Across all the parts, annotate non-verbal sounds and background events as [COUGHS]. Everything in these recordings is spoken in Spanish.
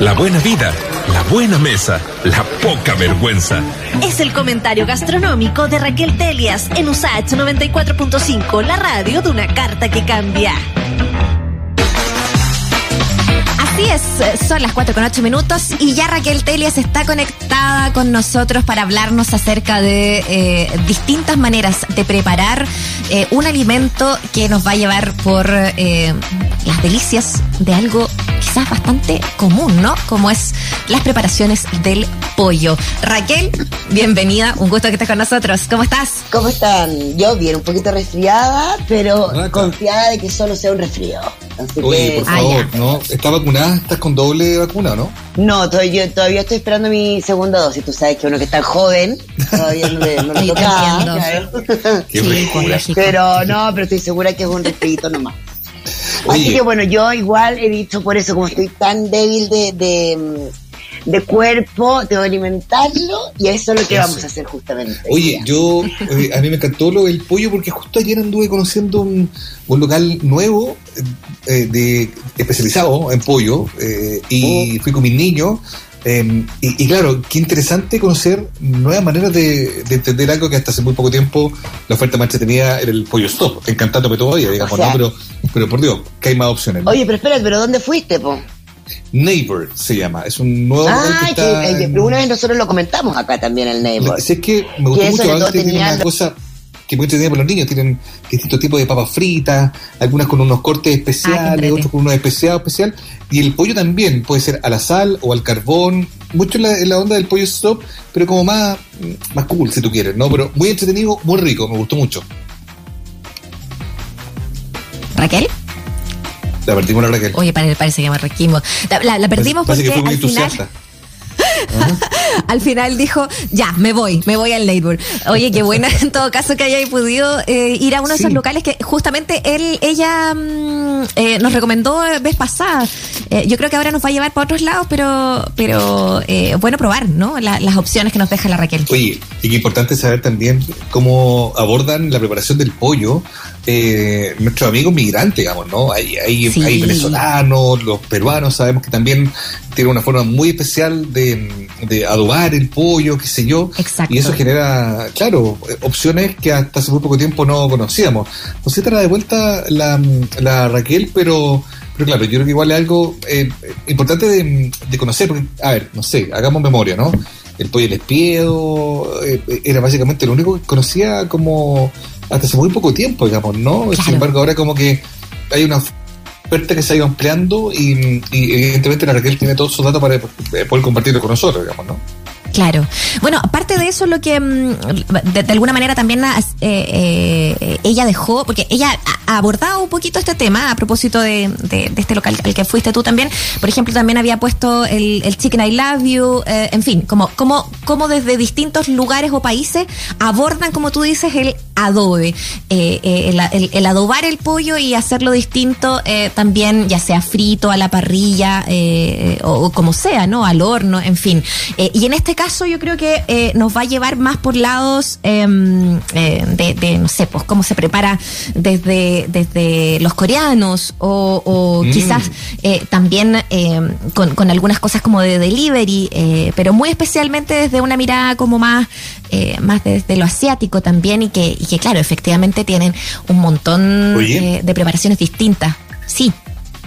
la buena vida, la buena mesa, la poca vergüenza. Es el comentario gastronómico de Raquel Telias en USAH 94.5, la radio de una carta que cambia. Así es, son las 4 con 8 minutos y ya Raquel Telias está conectada con nosotros para hablarnos acerca de eh, distintas maneras de preparar eh, un alimento que nos va a llevar por eh, las delicias de algo quizás bastante común, ¿no? Como es las preparaciones del pollo. Raquel, bienvenida, un gusto que estés con nosotros. ¿Cómo estás? ¿Cómo están? Yo bien, un poquito resfriada, pero confiada de que solo sea un resfrío. Oye, por favor, ¿no? ¿Está vacunada? ¿Estás con doble vacuna, no? No, todavía, yo todavía estoy esperando mi segunda dosis. Tú sabes que uno que está joven todavía no le, no [LAUGHS] le toca. Qué Pero no, pero estoy segura que es un resfriito nomás. Así que bueno, yo igual he dicho por eso, como estoy tan débil de, de, de cuerpo, tengo que alimentarlo y eso es lo que vamos a hacer justamente. Oye, yo, eh, a mí me encantó lo del pollo porque justo ayer anduve conociendo un, un local nuevo eh, de especializado en pollo eh, y oh. fui con mis niños. Eh, y, y, claro, qué interesante conocer nuevas maneras de, de, entender algo que hasta hace muy poco tiempo la oferta más entretenida era el pollo stop, encantándome todavía, digamos, o sea, ¿no? Pero, pero por Dios, que hay más opciones. ¿no? Oye, pero espera, ¿pero dónde fuiste, po? Neighbor se llama, es un nuevo ah, que, está que, una vez nosotros lo comentamos acá también el Neighbor. Si es que me gustó mucho, antes tiene una cosa que muy entretenida para los niños, tienen distintos tipos de papas fritas, algunas con unos cortes especiales, ah, otros con unos especiados especial, y el pollo también puede ser a la sal o al carbón, mucho en la, en la onda del pollo stop, pero como más, más cool si tú quieres, ¿no? Pero muy entretenido, muy rico, me gustó mucho. ¿Raquel? La perdimos la Raquel. Oye, parece que me requimos. La, la, la perdimos parece, porque parece que fue muy al final... [LAUGHS] al final dijo, ya, me voy, me voy al Labor. Oye, qué buena [LAUGHS] en todo caso que haya podido eh, ir a uno de esos locales que justamente él, ella mmm, eh, nos recomendó vez pasada. Eh, yo creo que ahora nos va a llevar para otros lados, pero, pero eh, bueno probar, ¿no? La, las opciones que nos deja la Raquel. Oye, y qué importante saber también cómo abordan la preparación del pollo eh, nuestros amigos migrantes, digamos, ¿no? Hay, hay, sí. hay, venezolanos, los peruanos, sabemos que también tienen una forma muy especial de, de adobar el pollo, qué sé yo. Exacto. Y eso genera, claro, opciones que hasta hace muy poco tiempo no conocíamos. No sé, trae de vuelta la, la Raquel, pero pero claro, yo creo que igual es algo eh, importante de, de, conocer, porque, a ver, no sé, hagamos memoria, ¿no? El pollo del espiedo eh, era básicamente lo único que conocía como hasta hace muy poco tiempo, digamos, ¿no? Claro. Sin embargo, ahora como que hay una oferta que se ha ido ampliando y, y evidentemente la Raquel tiene todos sus datos para poder compartirlo con nosotros, digamos, ¿no? Claro. Bueno, aparte de eso, lo que mm, de, de alguna manera también eh, eh, ella dejó, porque ella ha abordado un poquito este tema a propósito de, de, de, este local al que fuiste tú también. Por ejemplo, también había puesto el, el Chicken I Love You, eh, en fin, como, como, como desde distintos lugares o países abordan, como tú dices, el adobe, eh, el, el, el, adobar el pollo y hacerlo distinto eh, también, ya sea frito, a la parrilla eh, o, o, como sea, ¿no? Al horno, en fin. y en este caso yo creo que eh, nos va a llevar más por lados eh, eh, de, de, no sé, pues cómo se prepara desde, desde los coreanos o, o mm. quizás eh, también con, con, algunas cosas como de delivery, pero muy especialmente desde una mirada como más, más desde lo asiático también y que, y que claro, efectivamente tienen un montón de preparaciones distintas. Sí.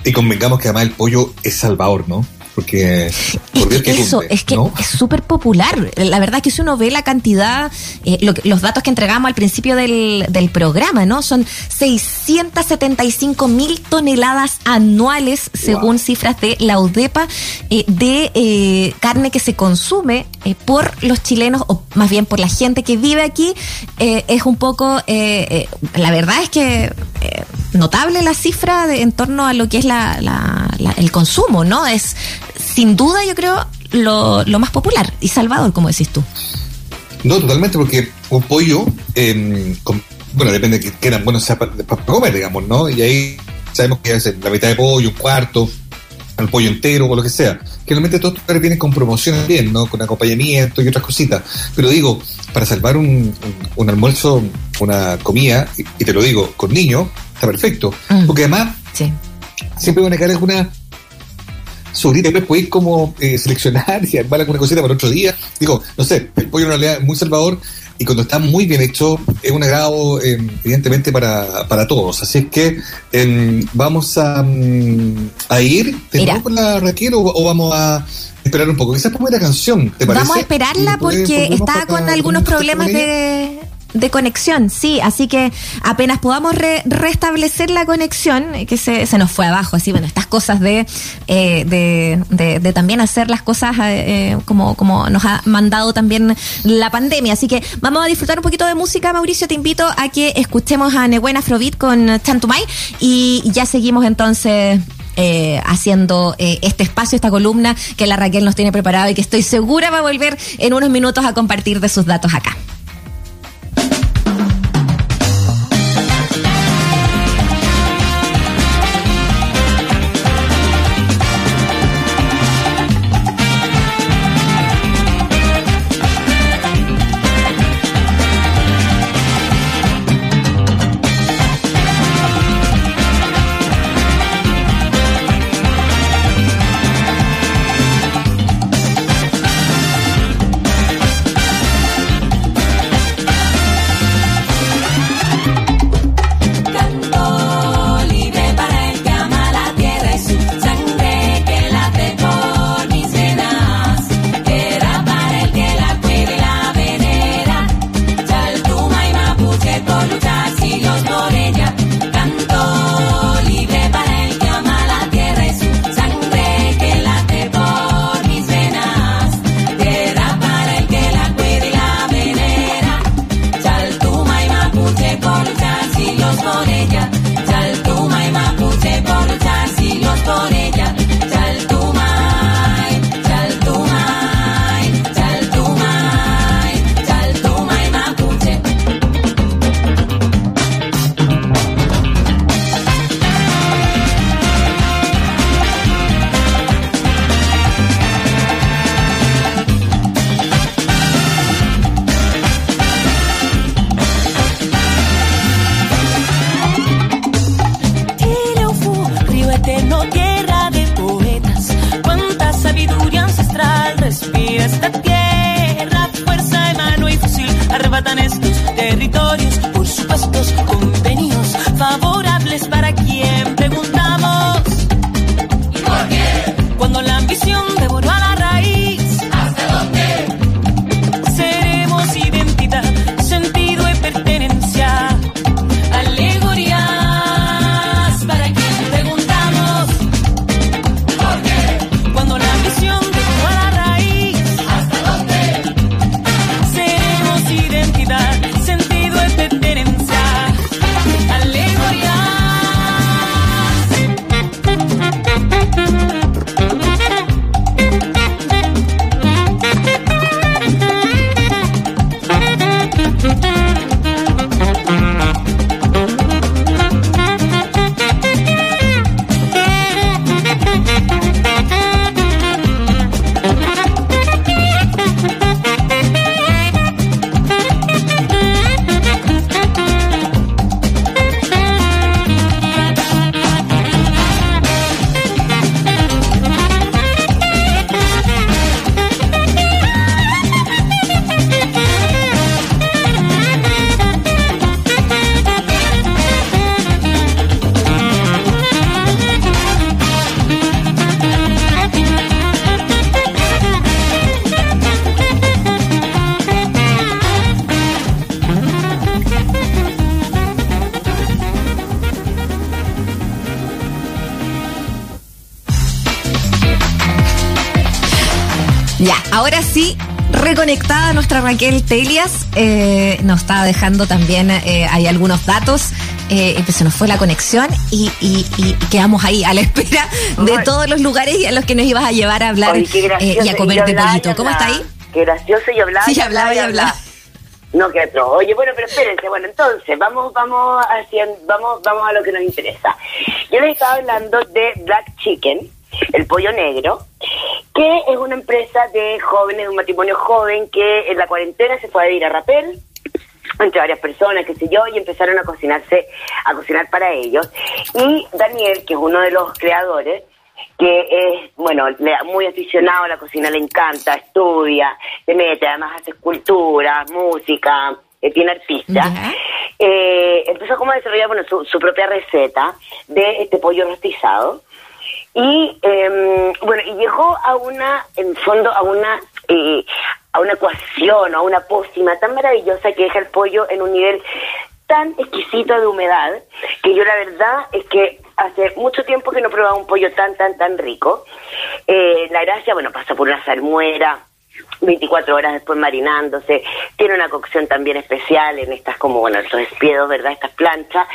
Y convengamos que además el pollo es salvador, ¿no? Porque por que eso cumple, es que ¿no? es súper popular la verdad es que si uno ve la cantidad eh, lo, los datos que entregamos al principio del, del programa no son 675 mil toneladas anuales según wow. cifras de la UDEPA eh, de eh, carne que se consume eh, por los chilenos o más bien por la gente que vive aquí eh, es un poco la verdad es que notable la cifra de, en torno a lo que es la, la, la, el consumo no es sin duda yo creo lo, lo, más popular y Salvador, como decís tú. No, totalmente, porque un pollo, eh, con, bueno, depende de que quieran, bueno, sea para, para, comer, digamos, ¿no? Y ahí sabemos que es la mitad de pollo, un cuarto, el pollo entero o lo que sea. Generalmente todos estos vienen con promociones bien, ¿no? Con acompañamiento y otras cositas. Pero digo, para salvar un, un, un almuerzo, una comida, y, y, te lo digo, con niños, está perfecto. Mm. Porque además, sí. Siempre van a quedar una su grita, después podéis como eh, seleccionar y armar alguna cosita para otro día. Digo, no sé, el pollo en realidad es muy salvador y cuando está muy bien hecho es un agrado eh, evidentemente para, para todos. Así es que eh, vamos a, mm, a ir con la Raquel o, o vamos a esperar un poco. Esa es primera canción, ¿te parece? Vamos a esperarla porque está con algunos problemas de, de conexión, sí, así que apenas podamos re- restablecer la conexión, eh, que se, se nos fue abajo, así, bueno, estas cosas de, eh, de, de- también hacer las cosas eh, eh, como, como nos ha mandado también la pandemia, así que vamos a disfrutar un poquito de música, Mauricio, te invito a que escuchemos a Nehuen Afrobeat con Chantumay y ya seguimos entonces haciendo este espacio, esta columna que la Raquel nos tiene preparado y que estoy segura va a volver en unos minutos a compartir de sus datos acá. Territorios por supuestos convenios favorables para quien preguntamos. ¿Y por qué? Cuando la ambición reconectada nuestra Raquel Telias, eh, nos está dejando también, eh, hay algunos datos, eh, y pues se nos fue la conexión y, y- y quedamos ahí a la [LAUGHS] espera de Bueno. todos los lugares a los que nos ibas a llevar a hablar Oye, eh, gracioso. y a comer yo de hablaba y pollito. ¿Cómo está ahí? Qué gracioso y hablaba. Sí, hablaba y hablaba. No, que otro. Oye, bueno, pero espérense. Bueno, entonces, vamos, vamos haciendo, vamos, vamos a lo que nos interesa. Yo les estaba hablando de Black Chicken, el pollo negro, que es una empresa de jóvenes, de un matrimonio joven que en la cuarentena se fue a ir a Rapel entre varias personas, qué sé yo, y empezaron a cocinarse, a cocinar para ellos. Y Daniel, que es uno de los creadores, que es, bueno, muy aficionado a la cocina, le encanta, estudia, se mete, además hace escultura, música, eh, tiene artista. Eh, empezó como a desarrollar bueno, su, su propia receta de este pollo rostizado. Y eh, bueno, y llegó a una, en fondo, a una, eh, a una ecuación, a una pócima tan maravillosa que deja el pollo en un nivel tan exquisito de humedad que yo la verdad es que hace mucho tiempo que no probaba un pollo tan, tan, tan rico. Eh, la gracia, bueno, pasa por una salmuera, 24 horas después marinándose, tiene una cocción también especial en estas como, bueno, estos despiedos, ¿verdad? Estas planchas,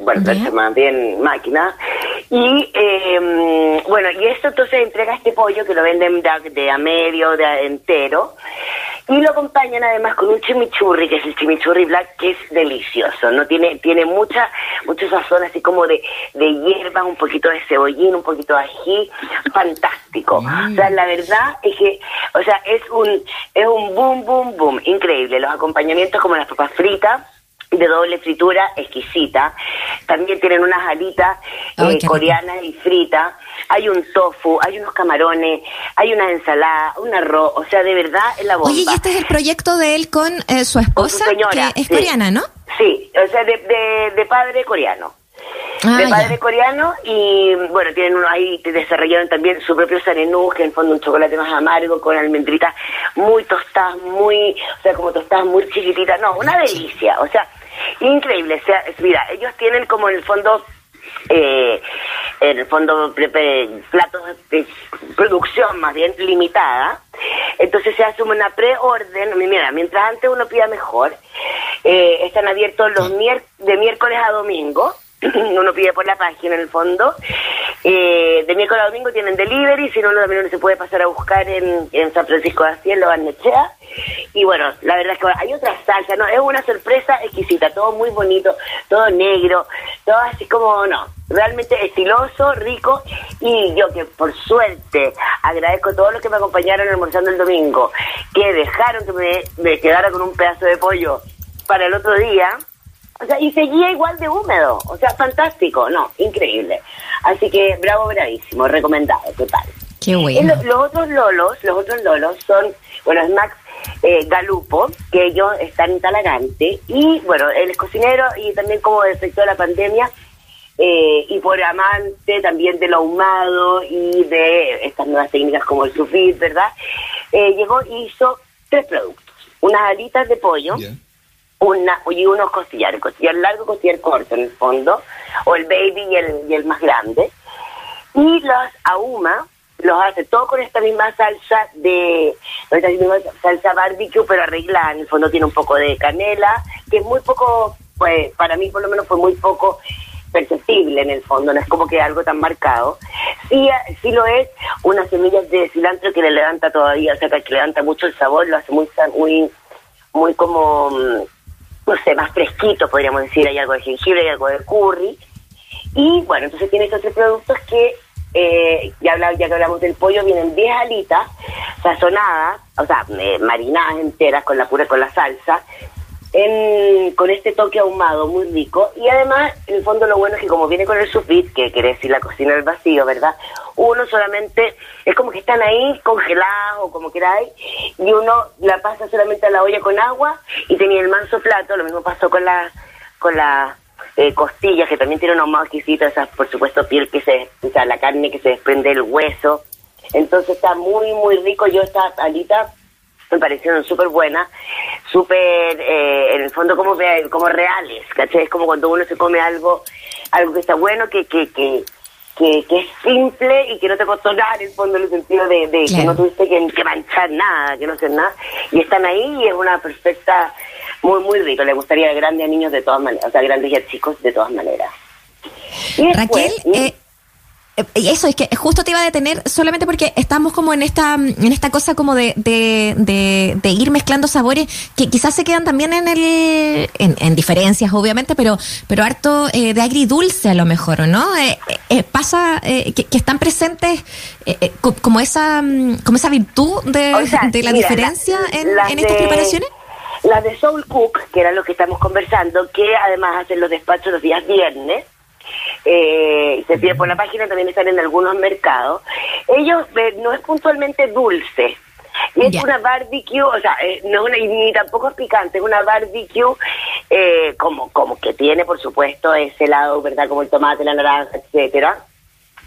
bueno, planchas más bien máquina. Y eh, bueno, y esto entonces entrega este pollo que lo venden de, de a medio, de a entero, y lo acompañan además con un chimichurri, que es el chimichurri black, que es delicioso, ¿no? Tiene, tiene mucha, mucha sazón así como de, de hierbas, un poquito de cebollín, un poquito de ají, fantástico. O sea, la verdad es que, o sea, es un, es un boom, boom, boom, increíble. Los acompañamientos como las papas fritas, de doble fritura exquisita. También tienen unas alitas eh, coreanas y fritas. Hay un tofu, hay unos camarones, hay una ensalada, un arroz. O sea, de verdad es la bomba. Oye, y este es el proyecto de él con eh, su Con su esposa, señora, que es sí. coreana, ¿no? Sí, o sea, de, de, de padre coreano. Ah, de ya. padre coreano y bueno, tienen uno ahí, desarrollaron también su propio sanenú, que en el fondo un chocolate más amargo con almendritas muy tostadas, muy, o sea, como tostadas muy chiquititas, no, una delicia, o sea, increíble, sea, mira, ellos tienen como en el fondo eh, en el fondo pre- platos de producción más bien limitada. Entonces se hace una preorden mira mientras antes uno pida mejor eh, están abiertos los mier de miércoles a domingo [CLEARS THROAT] uno pide por la página en el fondo eh, de miércoles a domingo tienen delivery si no también se puede pasar a buscar en, en San Francisco de Asís en Lo Barnechea. Y bueno la verdad es que hay otra salsa no es una sorpresa exquisita todo muy bonito todo negro todo así como no realmente estiloso rico. Y yo que por suerte agradezco a todos los que me acompañaron almorzando el domingo que dejaron que me, me quedara con un pedazo de pollo para el otro día o sea, y seguía igual de húmedo. O sea, fantástico, no, increíble. Así que bravo, bravísimo, recomendado, total. Qué bueno. lo- los otros lolos, los otros lolos son, bueno, es Max eh, Galupo, que ellos están en Talagante, y bueno, él es cocinero y también como efecto de la pandemia, eh, y por amante también de lo ahumado y de estas nuevas técnicas como el sufit, ¿verdad? Eh, llegó y hizo tres productos, unas alitas de pollo. Una y unos costillares, costillar largo, costillar corto en el fondo, o el baby y el, y el más grande. Y los ahuma, los hace todo con esta misma salsa de, esta misma salsa barbecue, pero arreglada, en el fondo tiene un poco de canela, que es muy poco, pues para mí por lo menos fue muy poco perceptible en el fondo, no es como que algo tan marcado. Sí, sí lo es, unas semillas de cilantro que le levanta todavía, o sea, que levanta mucho el sabor, lo hace muy, muy, muy como, mm, no sé, más fresquito, podríamos decir. Hay algo de jengibre, hay algo de curry. Y bueno, entonces tiene estos tres productos que, eh, ya, habla- ya que hablamos del pollo, vienen 10 alitas sazonadas, o sea, eh, marinadas enteras con la pura, con la salsa, en- con este toque ahumado muy rico. Y además, en el fondo, lo bueno es que como viene con el sufit, que quiere decir la cocina del vacío, ¿verdad? Uno solamente, es como que están ahí congelados o como queráis, y uno la pasa solamente a la olla con agua y tenía el manso plato, lo mismo pasó con la, con la eh, costillas, que también tiene un ahumado exquisito, esa, por supuesto, piel que se, o sea, la carne que se desprende del hueso. Entonces está muy, muy rico. Yo esta alita me parecieron súper buenas, súper, eh, en el fondo, como, como reales, ¿cachai? Es como cuando uno se come algo, algo que está bueno, que, que, que, que, que es simple y que no te costó nada, en el fondo, en el sentido de, de que no tuviste que, que manchar nada, que no hacer nada, y están ahí y es una perfecta, muy, muy rico. Le gustaría a grandes a niños de todas maneras, o sea, grandes y a chicos de todas maneras. Y Raquel, después, eh, eso es que justo te iba a detener solamente porque estamos como en esta en esta cosa como de, de, de, de ir mezclando sabores que quizás se quedan también en el en, en diferencias obviamente pero pero harto eh, de agridulce a lo mejor ¿o no Eh, eh, eh, pasa eh, que, que están presentes eh, eh, co- como esa mm, como esa virtud de, O sea, de la mira, diferencia la- en, en estas preparaciones. Las de Soul Cook, que era lo que estamos conversando, que además hacen los despachos los días viernes, eh, se pide por la página, también están en algunos mercados. Ellos eh, no es puntualmente dulce. Y es una barbecue, o sea, eh, no es una, ni tampoco es picante, es una barbecue eh, como, como que tiene, por supuesto, ese lado, ¿verdad? Como el tomate, la naranja, etcétera.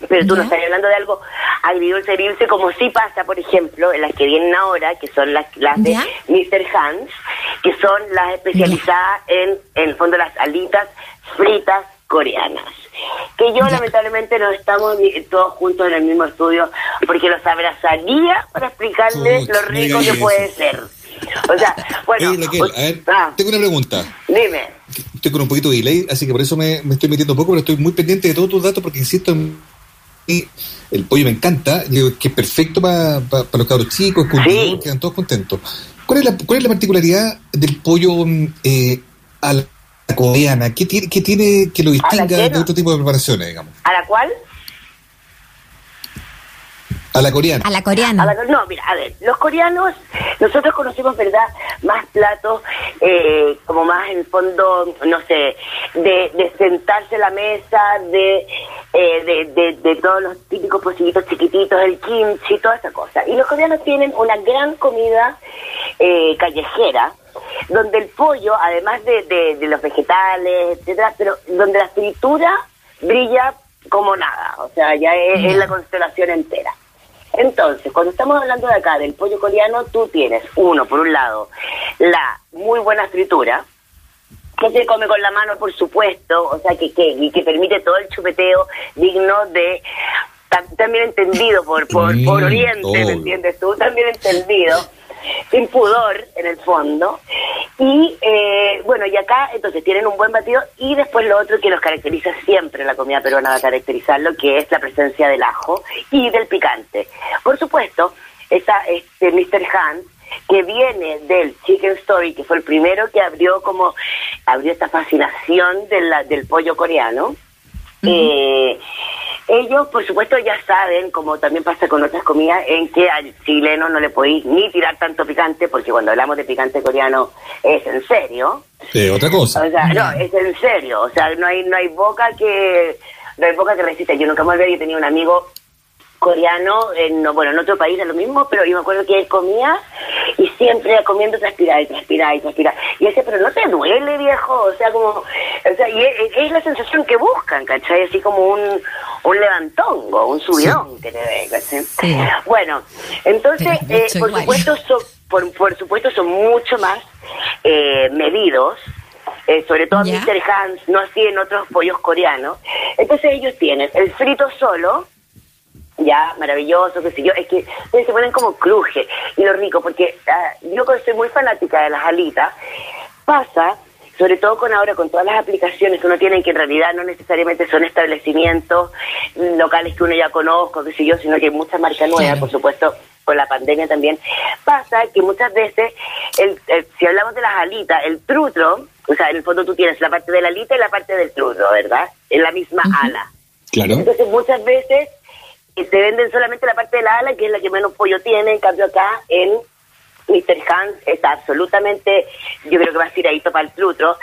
Pero tú no estás hablando de algo agridulce, agridulce, como sí pasa, por ejemplo, en las que vienen ahora, que son las, las de. Mr. Hans, que son las especializadas en, en el fondo, las alitas fritas coreanas. Que yo, lamentablemente, no estamos ni- todos juntos en el mismo estudio, porque los abrazaría para explicarles lo rico que puede eso. ser. O sea, bueno, Oye, Raquel, o- a ver, ah, tengo una pregunta. dime. Estoy con un poquito de delay, así que por eso me, me estoy metiendo un poco, pero estoy muy pendiente de todos tus datos porque insisto en y el pollo me encanta, digo que es perfecto para los cabros chicos, Sí. quedan todos contentos. ¿Cuál es la, cuál es la particularidad del pollo mm, eh, a la coreana? ¿Qué tiene, qué tiene que lo distinga de otro tipo de preparaciones, digamos? ¿A la cual? A la coreana. A la A coreana. la- no, mira, a ver, los coreanos, nosotros conocemos, ¿verdad? Más platos, eh, como más en el fondo, no sé, de, de sentarse a la mesa, de, eh, de, de, de todos los típicos pocillitos chiquititos, el kimchi, toda esa cosa. Y los coreanos tienen una gran comida eh, callejera, donde el pollo, además de, de, de los vegetales, etcétera, pero donde la fritura brilla como nada, o sea, ya es, es la constelación entera. Entonces, cuando estamos hablando de acá del pollo coreano, tú tienes, uno, por un lado, la muy buena fritura, que se come con la mano, por supuesto, o sea, que, que, y que permite todo el chupeteo digno de, tam- también entendido por, por, por Oriente. ¿me entiendes tú? También entendido, sin pudor, en el fondo. Y, eh, bueno, y acá, entonces, tienen un buen batido, y después lo otro que los caracteriza siempre, la comida peruana va a caracterizarlo, que es la presencia del ajo y del picante. Por supuesto, está este Mr. Hans, que viene del Chicken Story, que fue el primero que abrió como abrió esta fascinación de la- del pollo coreano. Eh, ellos, por supuesto, ya saben, como también pasa con otras comidas, en que al chileno no le podéis ni tirar tanto picante, porque cuando hablamos de picante coreano es en serio. Eh, otra cosa. O sea, no, es en serio. O sea, no hay, no hay boca que no hay boca que resista. Yo nunca me olvidé, yo tenía un amigo coreano, en, no, bueno, en otro país es lo mismo, pero yo me acuerdo que él comía y siempre comiendo transpirar y transpirar y transpirar. Y yo decía, pero no te duele, viejo, o sea, como, o sea, y es, es la sensación que buscan, ¿cachai? Así como un, un levantongo, un subidón que te ¿cachai? Sí. Bueno, entonces, eh, por supuesto, son, por, por supuesto, son mucho más eh, medidos, eh, sobre todo Ya. Mr. Hans, no así en otros pollos coreanos. Entonces ellos tienen el frito solo, ya maravilloso, qué sé yo, es que se ponen como cruje y lo rico, porque ah, yo que soy muy fanática de las alitas, pasa, sobre todo con ahora, con todas las aplicaciones que uno tiene, que en realidad no necesariamente son establecimientos locales que uno ya conozco, qué sé yo, sino que hay muchas marcas nuevas, Claro. por supuesto, con la pandemia también, pasa que muchas veces, el, el- si hablamos de las alitas, el trutro, o sea, en el fondo tú tienes la parte de la alita y la parte del trutro, ¿verdad? En la misma ala. Claro. Entonces muchas veces eh, te venden solamente la parte de la ala, que es la que menos pollo tiene, en cambio acá en Mr. Hans está absolutamente, yo creo que más tiradito para el trutro,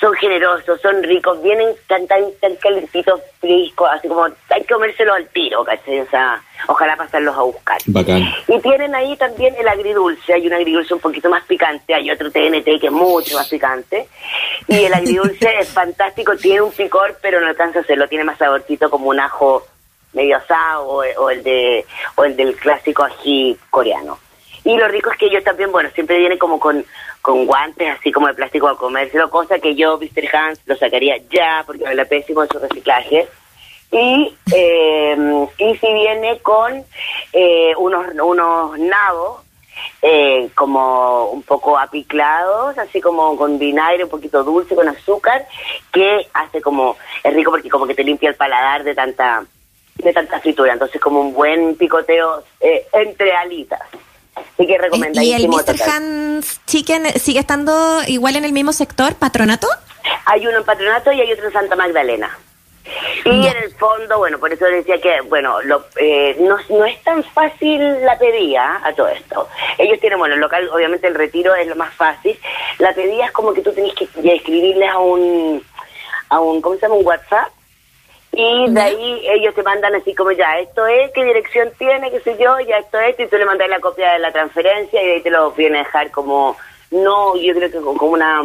son generosos, son ricos, vienen tan, tan, calentitos, frescos, así como hay que comérselo al tiro, ¿cachai? O sea, ojalá pasarlos a buscar. Bacán. Y tienen ahí también el agridulce, hay un agridulce un poquito más picante, hay otro TNT que es mucho más picante. Y el agridulce es fantástico, tiene un picor, pero no alcanza a hacerlo, tiene más saborcito como un ajo medio asado o, o el de o el del clásico ají coreano. Y lo rico es que ellos también, bueno, siempre vienen como con, con guantes así como de plástico a comérselo, cosa que yo, Mr. Hans, lo sacaría ya porque me la pésimo en su reciclaje. Y, eh, y si viene con eh, unos, unos nabos eh, como un poco apiclados, así como con vinagre, un poquito dulce, con azúcar, que hace como, es rico porque como que te limpia el paladar de tanta de tanta fritura, entonces como un buen picoteo eh, entre alitas. Así que ¿Y el recomendadísimo. Mr. Hans Chicken sigue estando igual en el mismo sector, patronato? Hay uno en Patronato y hay otro en Santa Magdalena. Y en el fondo, bueno, por eso decía que, bueno, lo, eh, no, no es tan fácil la pedida a todo esto. Ellos tienen, bueno, el local, obviamente el retiro es lo más fácil. La pedida es como que tú tenés que escribirles a un, a un, ¿cómo se llama? Un WhatsApp. Y de ahí ellos te mandan así como ya, esto es, qué dirección tiene, qué sé yo, ya esto es, y tú le mandas la copia de la transferencia y de ahí te lo viene a dejar como, no, yo creo que como una,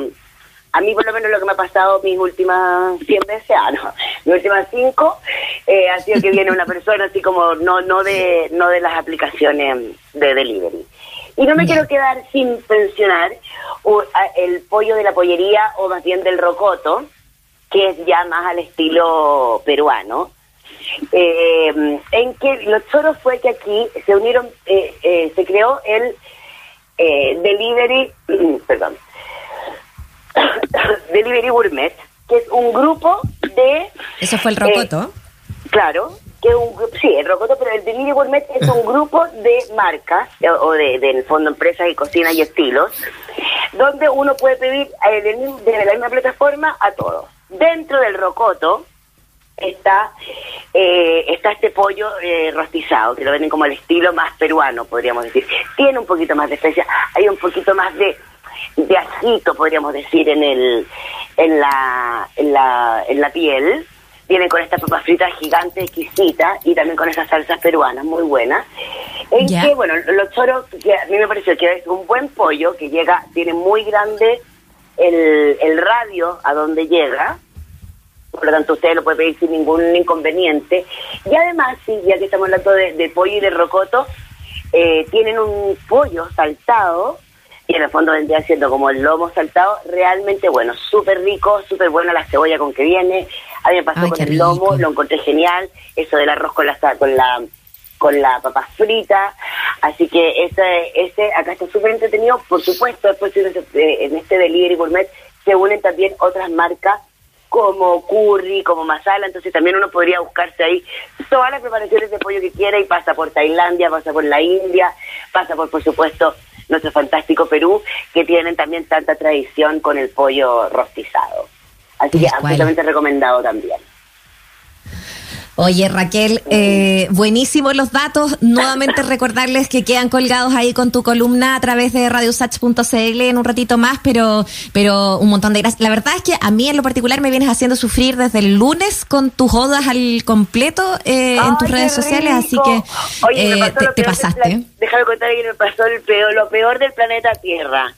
a mí por lo menos lo que me ha pasado mis últimas 100 veces, ah, no, mis últimas 5, eh, ha sido que viene una persona así como, no, no de, no de las aplicaciones de delivery. Y no me quiero quedar sin mencionar u- a- el pollo de la pollería o más bien del rocoto, que es ya más al estilo peruano, eh, en que lo choro fue que aquí se unieron, eh, eh, se creó el eh, delivery, [CLEARS THROAT] perdón, [COUGHS] delivery gourmet, que es un grupo de Eso fue el Eh, rocoto. Claro, que un, sí, el Rocoto, pero el Delivery Gourmet es un [LAUGHS] grupo de marcas, eh, o de, del fondo empresas y cocina y estilos, donde uno puede pedir eh, desde la misma plataforma a todos. Dentro del Rocoto está eh, está este pollo eh, rostizado, que lo venden como el estilo más peruano, podríamos decir. Tiene un poquito más de especia, hay un poquito más de de ajito, podríamos decir, en el en la en la, en la piel. Vienen con esta papa frita gigante, exquisita, y también con esas salsas peruanas muy buenas. En que, bueno, los choros, que a mí me pareció que es un buen pollo, que llega, tiene muy grande el, el radio a donde llega, por lo tanto usted lo puede pedir sin ningún inconveniente. Y además, sí, ya que estamos hablando de, de pollo y de rocoto, eh, tienen un pollo saltado, y en el fondo vendría siendo como el lomo saltado, realmente bueno, súper rico, súper buena la cebolla con que viene. A mí me pasó Ay, con el lomo, lo encontré genial, eso del arroz con la con la con la papa frita, así que ese, ese acá está súper entretenido, por supuesto, después en este, en este delivery gourmet se unen también otras marcas como curry, como masala, entonces también uno podría buscarse ahí todas las preparaciones de pollo que quiera y pasa por Tailandia, pasa por la India, pasa por, por supuesto, nuestro fantástico Perú, que tienen también tanta tradición con el pollo rostizado. Así que absolutamente recomendado también. Oye, Raquel, eh, buenísimos los datos. Nuevamente [LAUGHS] recordarles que quedan colgados ahí con tu columna a través de radiosach.cl en un ratito más, pero, pero un montón de gracias. La verdad es que a mí en lo particular me vienes haciendo sufrir desde el lunes con tus odas al completo eh, en tus redes sociales, así que Oye, eh, te, del pasaste. Déjame contar que me pasó el peor, lo peor del planeta Tierra.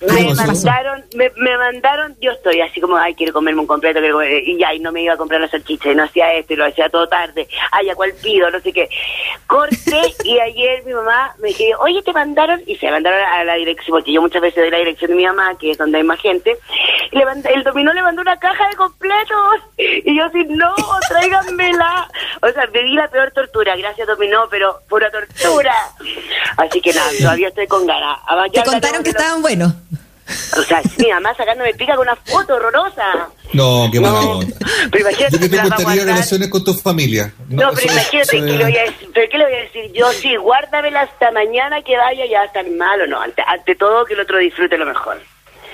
Me mandaron, me, me mandaron, yo estoy así como, ay, quiero comerme un completo, quiero comer- y ya, y no me iba a comprar la salchicha, y no hacía esto, y lo hacía todo tarde, ay, ¿a cuál pido? No sé qué. Corté, [LAUGHS] y ayer mi mamá me dijo, oye, te mandaron, y se mandaron a la dirección, porque yo muchas veces doy la dirección de mi mamá, que es donde hay más gente, y le mandé- el dominó le mandó una caja de completos, y yo así, no, tráiganmela. O sea, viví la peor tortura, gracias dominó, pero pura tortura. Así que nada, todavía estoy con ganas. Además, Te contaron que los- estaban buenos. O sea, mi mamá sacándome pica con una foto horrorosa. No, qué mala No, onda. pero imagínate Yo que tengo la va a terribles guardar. relaciones con tu familia. No, pero eso- imagínate eso que le voy a decir, pero ¿qué le voy a decir yo? Sí, guárdamela hasta mañana que vaya ya tan malo, no. Ante, ante todo que el otro disfrute lo mejor.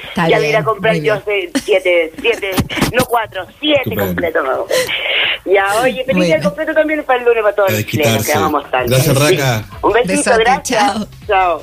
Está ya bien, voy a ir a comprar yo bien. siete, siete, no cuatro, siete Estupendo. completos. vamos. Ya, oye, feliz día Bueno. completo también para el lunes para todos los chilenos que amamos tanto. Gracias, Raca. Un besito, Besote, gracias. chao. chao.